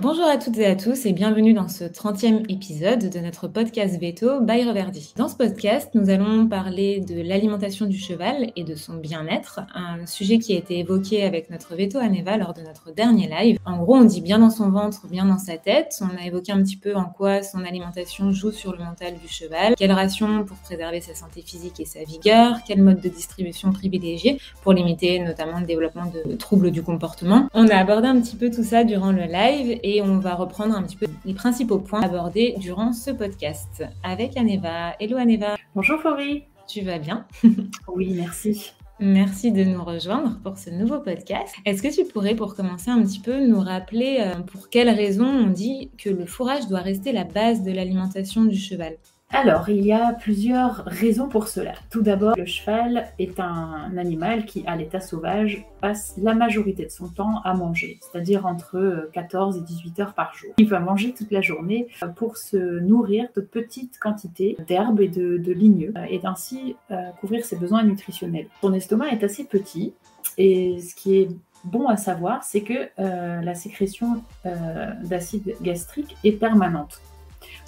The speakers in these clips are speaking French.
bonjour à toutes et à tous et bienvenue dans ce 30e épisode de notre podcast Veto by Reverdi. Dans ce podcast, nous allons parler de l'alimentation du cheval et de son bien-être, un sujet qui a été évoqué avec notre Veto Aneva lors de notre dernier live. En gros, on dit bien dans son ventre, bien dans sa tête. On a évoqué un petit peu en quoi son alimentation joue sur le mental du cheval, quelle ration pour préserver sa santé physique et sa vigueur, quel mode de distribution privilégié pour limiter notamment le développement de troubles du comportement. On a abordé un petit peu tout ça durant le live on va reprendre un petit peu les principaux points abordés durant ce podcast avec Aneva. Hello Aneva. Bonjour Faurie. Tu vas bien? Oui, merci. Merci de nous rejoindre pour ce nouveau podcast. Est-ce que tu pourrais, pour commencer un petit peu, nous rappeler euh, pour quelles raisons on dit que le fourrage doit rester la base de l'alimentation du cheval? Alors, il y a plusieurs raisons pour cela. Tout d'abord, le cheval est un animal qui, à l'état sauvage, passe la majorité de son temps à manger, c'est-à-dire entre 14 et 18 heures par jour. Il va manger toute la journée pour se nourrir de petites quantités d'herbes et de, ligneux, et d'ainsi euh, couvrir ses besoins nutritionnels. Son estomac est assez petit, et ce qui est bon à savoir, c'est que euh, la sécrétion euh, d'acide gastrique est permanente.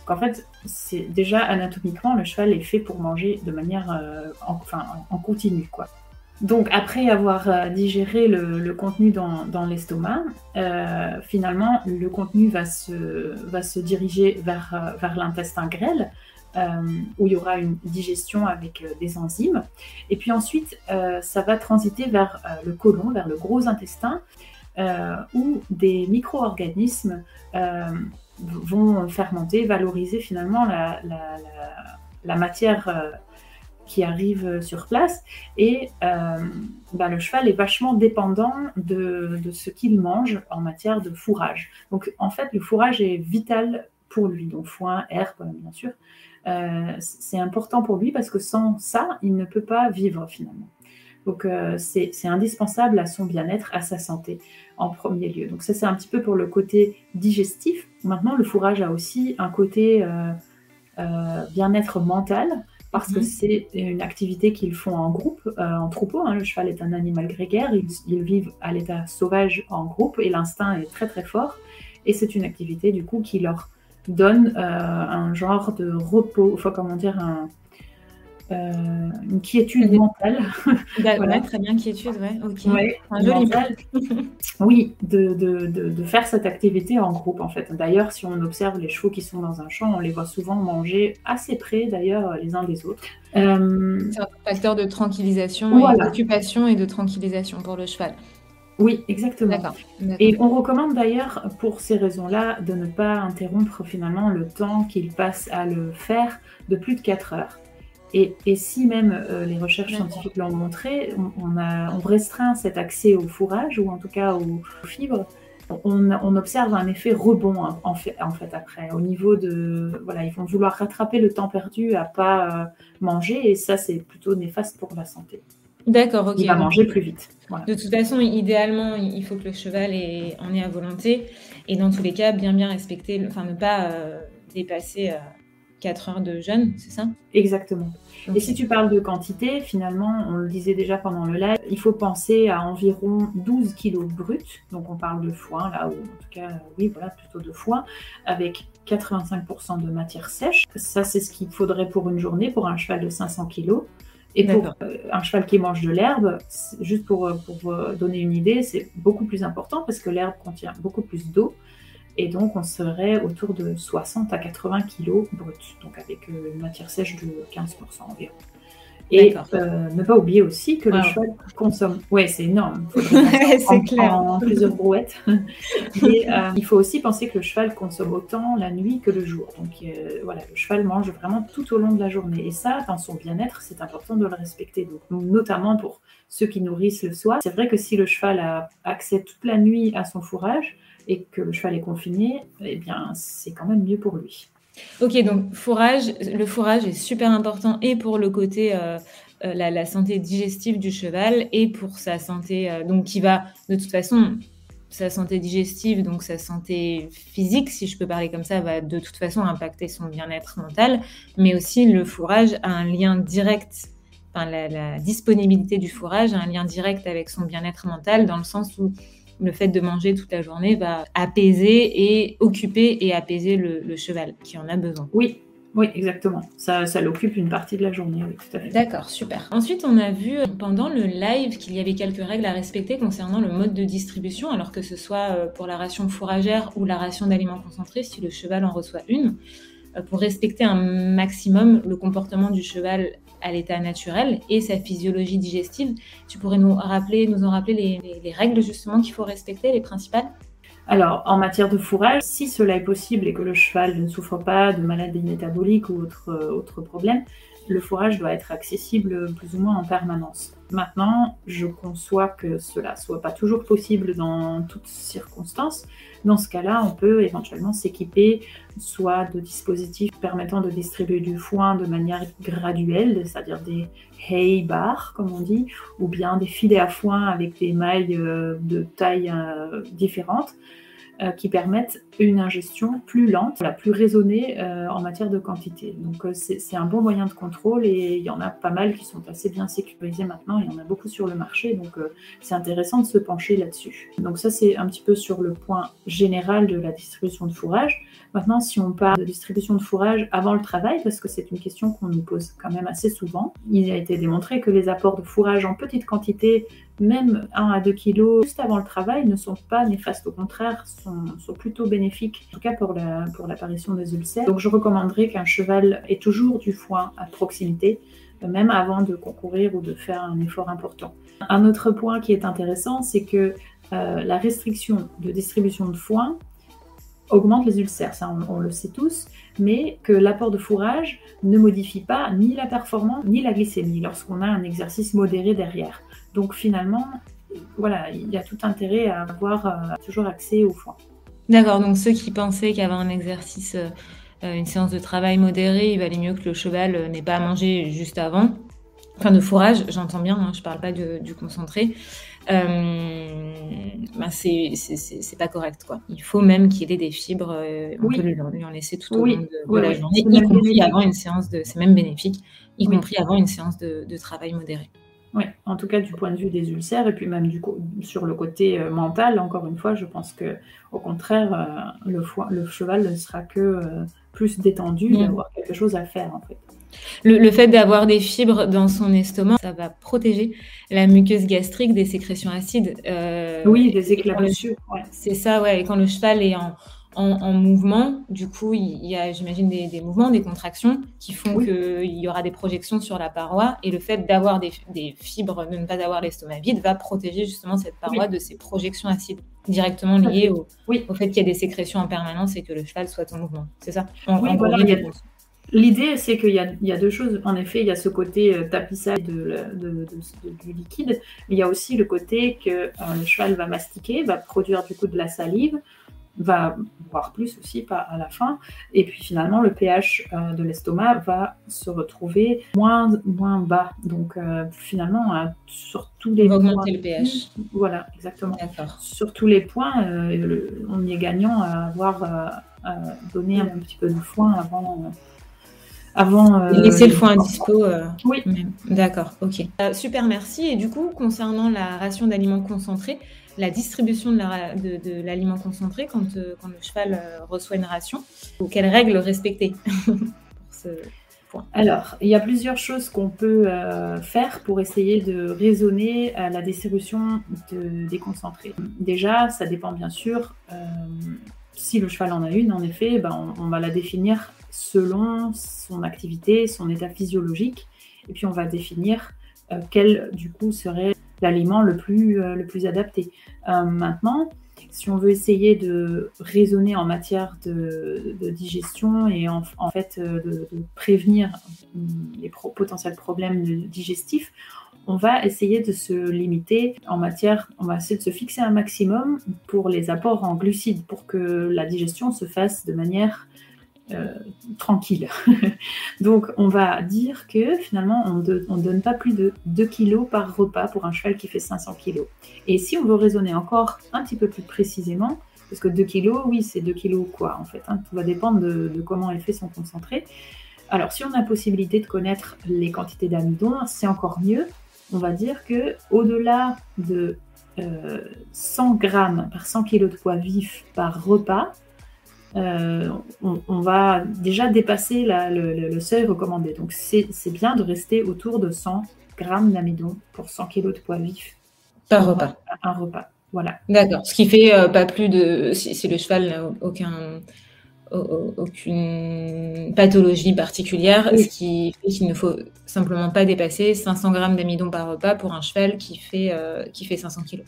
Donc en fait, c'est déjà anatomiquement, le cheval est fait pour manger de manière euh, en, enfin, en continu. Quoi. Donc après avoir euh, digéré le, contenu dans, l'estomac, euh, finalement, le contenu va se, va se diriger vers, vers l'intestin grêle, où il y aura une digestion avec des enzymes. Et puis ensuite, ça va transiter vers le côlon, vers le gros intestin, où des micro-organismes vont fermenter, valoriser finalement la, la, matière euh, qui arrive sur place. Et euh, bah, le cheval est vachement dépendant de, de ce qu'il mange en matière de fourrage. Donc en fait, le fourrage est vital pour lui, donc foin, herbe, bien sûr. Euh, c'est important pour lui parce que sans ça, il ne peut pas vivre finalement. Donc c'est indispensable à son bien-être, à sa santé en premier lieu. Donc ça c'est un petit peu pour le côté digestif. Maintenant le fourrage a aussi un côté euh, euh, bien-être mental parce que mhm. c'est une activité qu'ils font en groupe, euh, en troupeau. Hein. Le cheval est un animal grégaire, ils, vivent à l'état sauvage en groupe et l'instinct est très très fort. Et c'est une activité du coup qui leur donne un genre de repos, enfin comment dire, un, euh, une quiétude mentale. voilà. très bien, quiétude, ouais, ok. un joli Oui, de, de, de, faire cette activité en groupe, en fait. D'ailleurs, si on observe les chevaux qui sont dans un champ, on les voit souvent manger assez près, d'ailleurs, les uns des autres. Euh... C'est un facteur de tranquillisation, d'occupation et de tranquillisation pour le cheval. Oui, exactement. Et on recommande d'ailleurs, pour ces raisons-là, de ne pas interrompre finalement le temps qu'il passe à le faire de plus de 4 heures. Et, si même euh, les recherches scientifiques l'ont montré, on, a, on, restreint cet accès au fourrage ou en tout cas aux, fibres. On, observe un effet rebond hein, en, fait, en fait, après. Au niveau de. Voilà, ils vont vouloir rattraper le temps perdu à pas euh, manger et ça, c'est plutôt néfaste pour la santé. D'accord, ok. Il va manger plus vite. De toute façon, idéalement, il faut que le cheval en ait à volonté et dans tous les cas, bien bien respecter, enfin ne pas euh, dépasser 4 heures de jeûne, c'est ça? Exactement. Et si tu parles de quantité, finalement, on le disait déjà pendant le live, il faut penser à environ 12 kilos bruts. Donc on parle de foin, là, ou en tout cas, oui, voilà, plutôt de foin, avec 85% de matière sèche. Ça, c'est ce qu'il faudrait pour une journée pour un cheval de 500 kilos. Et pour euh, un cheval qui mange de l'herbe, juste pour, euh, pour donner une idée, c'est beaucoup plus important parce que l'herbe contient beaucoup plus d'eau. Et donc, on serait autour de 60 à 80 kg brut, donc avec euh, une matière sèche de 15% environ. Et euh, ne pas oublier aussi que le cheval consomme. Ouais, c'est énorme. c'est clair. En, plusieurs brouettes. Et euh, il faut aussi penser que le cheval consomme autant la nuit que le jour. Donc voilà, le cheval mange vraiment tout au long de la journée. Et ça, dans son bien-être, c'est important de le respecter. Donc, notamment pour ceux qui nourrissent le soir. C'est vrai que si le cheval a accès toute la nuit à son fourrage, et que le cheval est confiné, eh bien, c'est quand même mieux pour lui. Ok, donc fourrage, le fourrage est super important et pour le côté euh, euh, la, santé digestive du cheval et pour sa santé, euh, donc qui va de toute façon, sa santé digestive, donc sa santé physique, si je peux parler comme ça, va de toute façon impacter son bien-être mental, mais aussi le fourrage a un lien direct, enfin la, la disponibilité du fourrage a un lien direct avec son bien-être mental dans le sens où le fait de manger toute la journée va apaiser et occuper et apaiser le, cheval qui en a besoin. Oui, oui, exactement. Ça, ça l'occupe une partie de la journée, oui, tout à fait. D'accord, super. Ensuite, on a vu pendant le live qu'il y avait quelques règles à respecter concernant le mode de distribution, alors que ce soit euh, pour la ration fourragère ou la ration d'aliments concentrés, si le cheval en reçoit une, euh, pour respecter un maximum le comportement du cheval à l'état naturel et sa physiologie digestive. Tu pourrais nous rappeler, nous en rappeler les règles justement qu'il faut respecter, les principales? Alors, en matière de fourrage, si cela est possible et que le cheval ne souffre pas de maladies métaboliques ou autres euh, autre problèmes, le fourrage doit être accessible plus ou moins en permanence. Maintenant, je conçois que cela soit pas toujours possible dans toutes circonstances. Dans ce cas-là, on peut éventuellement s'équiper soit de dispositifs permettant de distribuer du foin de manière graduelle, c'est-à-dire des hay bars, comme on dit, ou bien des filets à foin avec des mailles euh, de taille euh, différentes qui permettent une ingestion plus lente, la plus raisonnée euh, en matière de quantité. Donc euh, c'est un bon moyen de contrôle et il y en a pas mal qui sont assez bien sécurisés maintenant. Il y en a beaucoup sur le marché, donc c'est intéressant de se pencher là-dessus. Donc ça c'est un petit peu sur le point général de la distribution de fourrage. Maintenant, si on parle de distribution de fourrage avant le travail, parce que c'est une question qu'on nous pose quand même assez souvent, il a été démontré que les apports de fourrage en petite quantité, même 1 à 2 kg, juste avant le travail, ne sont pas néfastes. Au contraire, sont, plutôt bénéfiques, en tout cas pour l'apparition des ulcères. Donc je recommanderais qu'un cheval ait toujours du foin à proximité, même avant de concourir ou de faire un effort important. Un autre point qui est intéressant, c'est que euh, la restriction de distribution de foin augmente les ulcères, ça on, le sait tous, mais que l'apport de fourrage ne modifie pas ni la performance ni la glycémie lorsqu'on a un exercice modéré derrière. Donc finalement, voilà, il y a tout intérêt à avoir euh, toujours accès au foin. D'accord, donc ceux qui pensaient qu'avoir un exercice, euh, euh, une séance de travail modérée, il valait mieux que le cheval n'ait pas à manger juste avant. Enfin, de fourrage, j'entends bien, hein, je ne parle pas du concentré. Euh, ben c'est pas correct. Quoi. Il faut même qu'il ait des fibres, euh, on peut lui, en laisser tout au long de, la journée, y compris avant une séance de, c'est même bénéfique, y compris avant une séance de, travail modéré. Oui, en tout cas du point de vue des ulcères et puis même du sur le côté euh, mental, encore une fois, je pense que au contraire, le, le cheval ne sera que plus détendu, mm. d'avoir quelque chose à faire en fait. Le, fait d'avoir des fibres dans son estomac, ça va protéger la muqueuse gastrique des sécrétions acides. Euh, oui, des éclaboussures. C'est ça, ouais. Et quand le cheval est en, mouvement, du coup, il y a, j'imagine, des, mouvements, des contractions qui font qu'il y aura des projections sur la paroi. Et le fait d'avoir des, fibres, de ne pas avoir l'estomac vide, va protéger justement cette paroi de ces projections acides directement liées au, au fait qu'il y a des sécrétions en permanence et que le cheval soit en mouvement. C'est ça? Oui, voilà, L'idée, c'est qu'il y, a deux choses. En effet, il y a ce côté euh, tapissage de, du liquide, mais il y a aussi le côté que euh, le cheval va mastiquer, va produire du coup de la salive, va boire plus aussi pas à la fin, et puis finalement le pH euh, de l'estomac va se retrouver moins, moins bas. Donc finalement, sur tous les points, augmenter le pH. Voilà, exactement. Sur tous les points, on y est gagnant à avoir donné un petit peu de foin avant avant. Euh, laisser le foin à dispo. Euh, oui. D'accord, ok. Euh, super, merci. Et du coup, concernant la ration d'aliments concentrés, la distribution de l'aliment concentré quand, quand, le cheval reçoit une ration, quelles règles respecter pour ce point Alors, il y a plusieurs choses qu'on peut faire pour essayer de raisonner la distribution de, des concentrés. Déjà, ça dépend bien sûr. si le cheval en a une, en effet, ben, on va la définir selon son activité, son état physiologique. Et puis on va définir euh, quel du coup serait l'aliment le plus, euh, le plus adapté. Euh, maintenant, si on veut essayer de raisonner en matière de, digestion et en, fait de, prévenir les potentiels problèmes digestifs, on va essayer de se limiter en matière, on va essayer de se fixer un maximum pour les apports en glucides pour que la digestion se fasse de manière euh, tranquille. Donc on va dire que finalement on ne donne pas plus de 2 kg par repas pour un cheval qui fait 500 kg. Et si on veut raisonner encore un petit peu plus précisément, parce que 2 kg, oui c'est 2 kg quoi en fait, hein, tout va dépendre de, comment est fait son concentré. Alors si on a possibilité de connaître les quantités d'amidon, c'est encore mieux. On va dire que au-delà de 100 grammes par 100 kg de poids vif par repas, on, va déjà dépasser le, seuil recommandé. Donc c'est bien de rester autour de 100 grammes d'amidon pour 100 kg de poids vif par repas. Un repas, voilà. D'accord. Ce qui fait pas plus de, si, le cheval n'a aucun aucune pathologie particulière, ce qui fait qu'il ne faut simplement pas dépasser 500 grammes d'amidon par repas pour un cheval qui fait, euh, qui fait 500 kg.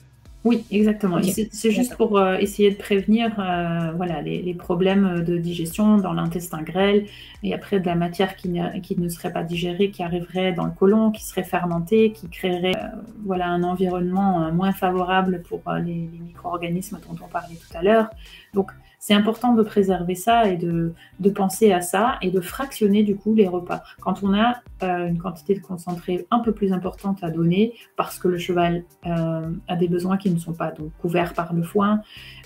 Oui, exactement. C'est juste pour euh, essayer de prévenir euh, voilà, les, problèmes de digestion dans l'intestin grêle et après de la matière qui ne, qui ne, serait pas digérée, qui arriverait dans le côlon, qui serait fermentée, qui créerait voilà, un environnement moins favorable pour les, les micro-organismes dont on parlait tout à l'heure. Donc, c'est important de préserver ça et de, penser à ça et de fractionner du coup les repas. Quand on a euh, une quantité de concentré un peu plus importante à donner parce que le cheval euh, a des besoins qui ne sont pas donc couverts par le foin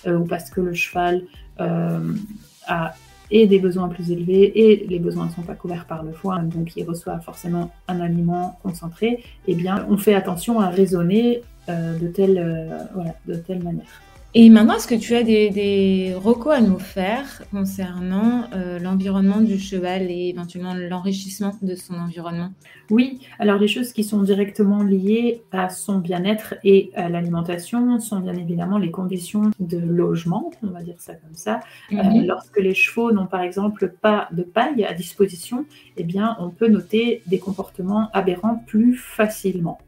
euh, ou parce que le cheval a et des besoins plus élevés et les besoins ne sont pas couverts par le foin, donc il reçoit forcément un aliment concentré, eh bien on fait attention à raisonner de, telle, de telle manière. Et maintenant, est-ce que tu as des, des recos à nous faire concernant euh, l'environnement du cheval et éventuellement l'enrichissement de son environnement? Oui, alors les choses qui sont directement liées à son bien-être et à l'alimentation sont bien évidemment les conditions de logement, on va dire ça comme ça. Euh, mhm. lorsque les chevaux n'ont par exemple pas de paille à disposition, eh bien on peut noter des comportements aberrants plus facilement.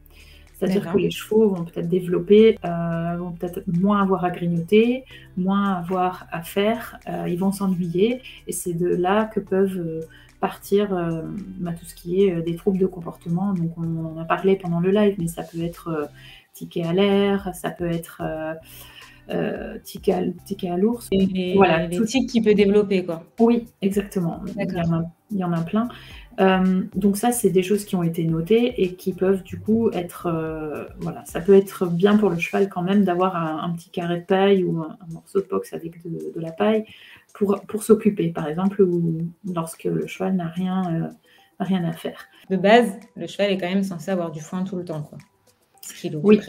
C'est-à-dire que les chevaux vont peut-être développer, euh, vont peut-être moins avoir à grignoter, moins avoir à faire, euh, ils vont s'ennuyer, et c'est de là que peuvent euh, partir bah, tout ce qui est des troubles de comportement. Donc on, en a parlé pendant le live, mais ça peut être ticket à l'air, ça peut être ticket à, à l'ours. voilà, les tics qui peut développer, quoi. Oui, exactement. Il y, en a, il y en a plein. Euh, donc ça, c'est des choses qui ont été notées et qui peuvent du coup être, euh, voilà, ça peut être bien pour le cheval quand même d'avoir un, petit carré de paille ou un, morceau de box avec de, la paille pour, pour s'occuper, par exemple, ou lorsque le cheval n'a rien, euh, rien à faire. De base, le cheval est quand même censé avoir du foin tout le temps, quoi. Ce qui oui.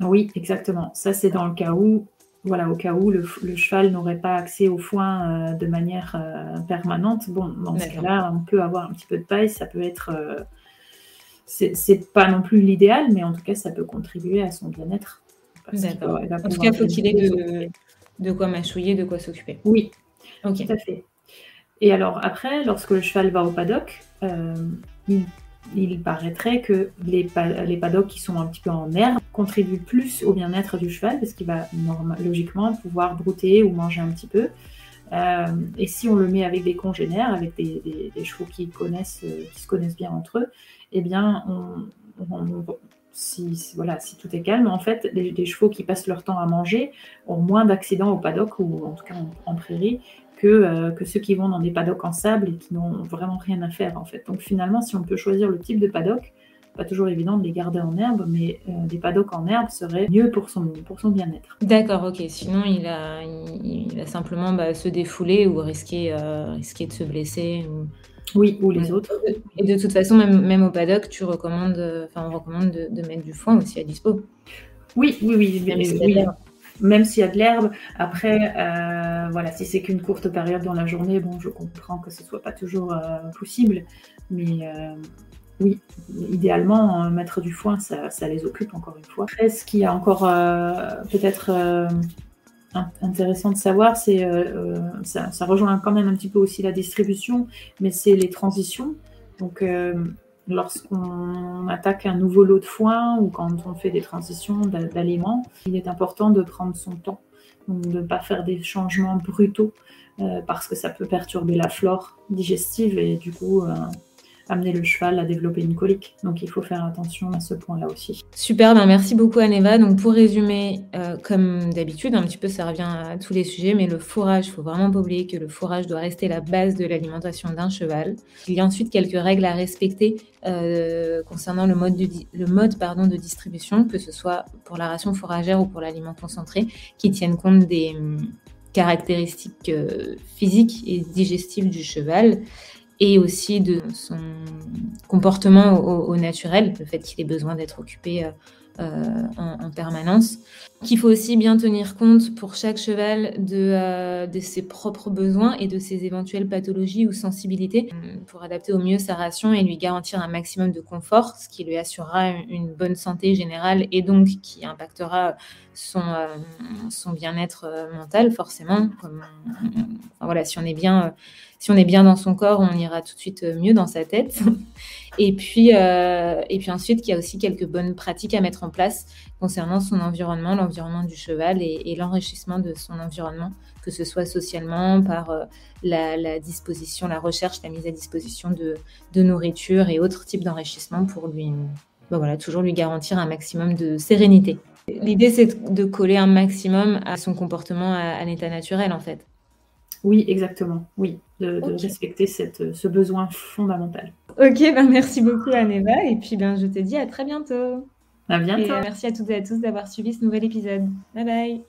oui, exactement. Ça, c'est dans le cas où voilà, au cas où le, cheval n'aurait pas accès au foin euh, de manière euh, permanente. Bon, dans ce cas-là, on peut avoir un petit peu de paille, ça peut être. Euh, c'est pas non plus l'idéal, mais en tout cas, ça peut contribuer à son bien-être. D'accord. En tout cas, faut qu'il ait de, de, quoi mâchouiller, de quoi s'occuper. Oui, tout à fait. Et alors, après, lorsque le cheval va au paddock, il il paraîtrait que les, paddocks qui sont un petit peu en herbe contribuent plus au bien-être du cheval parce qu'il va logiquement pouvoir brouter ou manger un petit peu. Euh, et si on le met avec des congénères, avec des, chevaux qui, connaissent, qui se connaissent bien entre eux, eh bien, si tout est calme, en fait, les, chevaux qui passent leur temps à manger ont moins d'accidents au paddock ou en tout cas en prairie euh, que, ceux qui vont dans des paddocks en sable et qui n'ont vraiment rien à faire en fait. Donc finalement, si on peut choisir le type de paddock, pas toujours évident de les garder en herbe, mais euh, des paddocks en herbe seraient mieux pour son, pour son bien-être. D'accord, ok. Sinon, il a, il, simplement bah, se défouler ou risquer, euh, risquer de se blesser. Oui, ou les autres. Et de toute façon, même, même au paddock, tu recommandes, enfin, on recommande de, mettre du foin aussi à dispo. Oui, oui, oui. oui même s'il y a de l'herbe. Après, euh, voilà, si c'est qu'une courte période dans la journée, bon, je comprends que ce soit pas toujours euh, possible, mais euh, oui, idéalement, mettre du foin, ça, les occupe encore une fois. Après, ce qui est encore peut-être intéressant de savoir, c'est ça, ça, rejoint quand même un petit peu aussi la distribution, mais c'est les transitions. Donc lorsqu'on attaque un nouveau lot de foin ou quand on fait des transitions d'aliments, il est important de prendre son temps, de ne pas faire des changements brutaux euh, parce que ça peut perturber la flore digestive et du coup euh, amener le cheval à développer une colique. Donc il faut faire attention à ce point-là aussi. Super, ben merci beaucoup Aneva. Donc pour résumer, euh, comme d'habitude, un petit peu ça revient à tous les sujets, mais le fourrage, il faut vraiment pas oublier que le fourrage doit rester la base de l'alimentation d'un cheval. Il y a ensuite quelques règles à respecter euh, concernant le mode, de, distribution, que ce soit pour la ration fourragère ou pour l'aliment concentré, qui tiennent compte des hum, caractéristiques euh, physiques et digestives du cheval et aussi de son comportement au, naturel, le fait qu'il ait besoin d'être occupé euh, en, permanence. Qu'il faut aussi bien tenir compte pour chaque cheval de, de, ses propres besoins et de ses éventuelles pathologies ou sensibilités pour adapter au mieux sa ration et lui garantir un maximum de confort, ce qui lui assurera une bonne santé générale et donc qui impactera son, bien-être mental forcément. Comme, voilà, si on est bien si on est bien dans son corps, on ira tout de suite euh, mieux dans sa tête. Et puis, euh, et puis ensuite, il y a aussi quelques bonnes pratiques à mettre en place concernant son environnement, l'environnement du cheval et, l'enrichissement de son environnement, que ce soit socialement, par euh, la, disposition, la recherche, la mise à disposition de, nourriture et autres types d'enrichissement pour lui, ben voilà, toujours lui garantir un maximum de sérénité. L'idée, c'est de coller un maximum à son comportement à l'état naturel, en fait. Oui, exactement. Oui, de, respecter cette, ce besoin fondamental. Ok, ben merci beaucoup Aneva. Et puis ben, je te dis à très bientôt. À bientôt. merci à toutes et à tous d'avoir suivi ce nouvel épisode. Bye bye.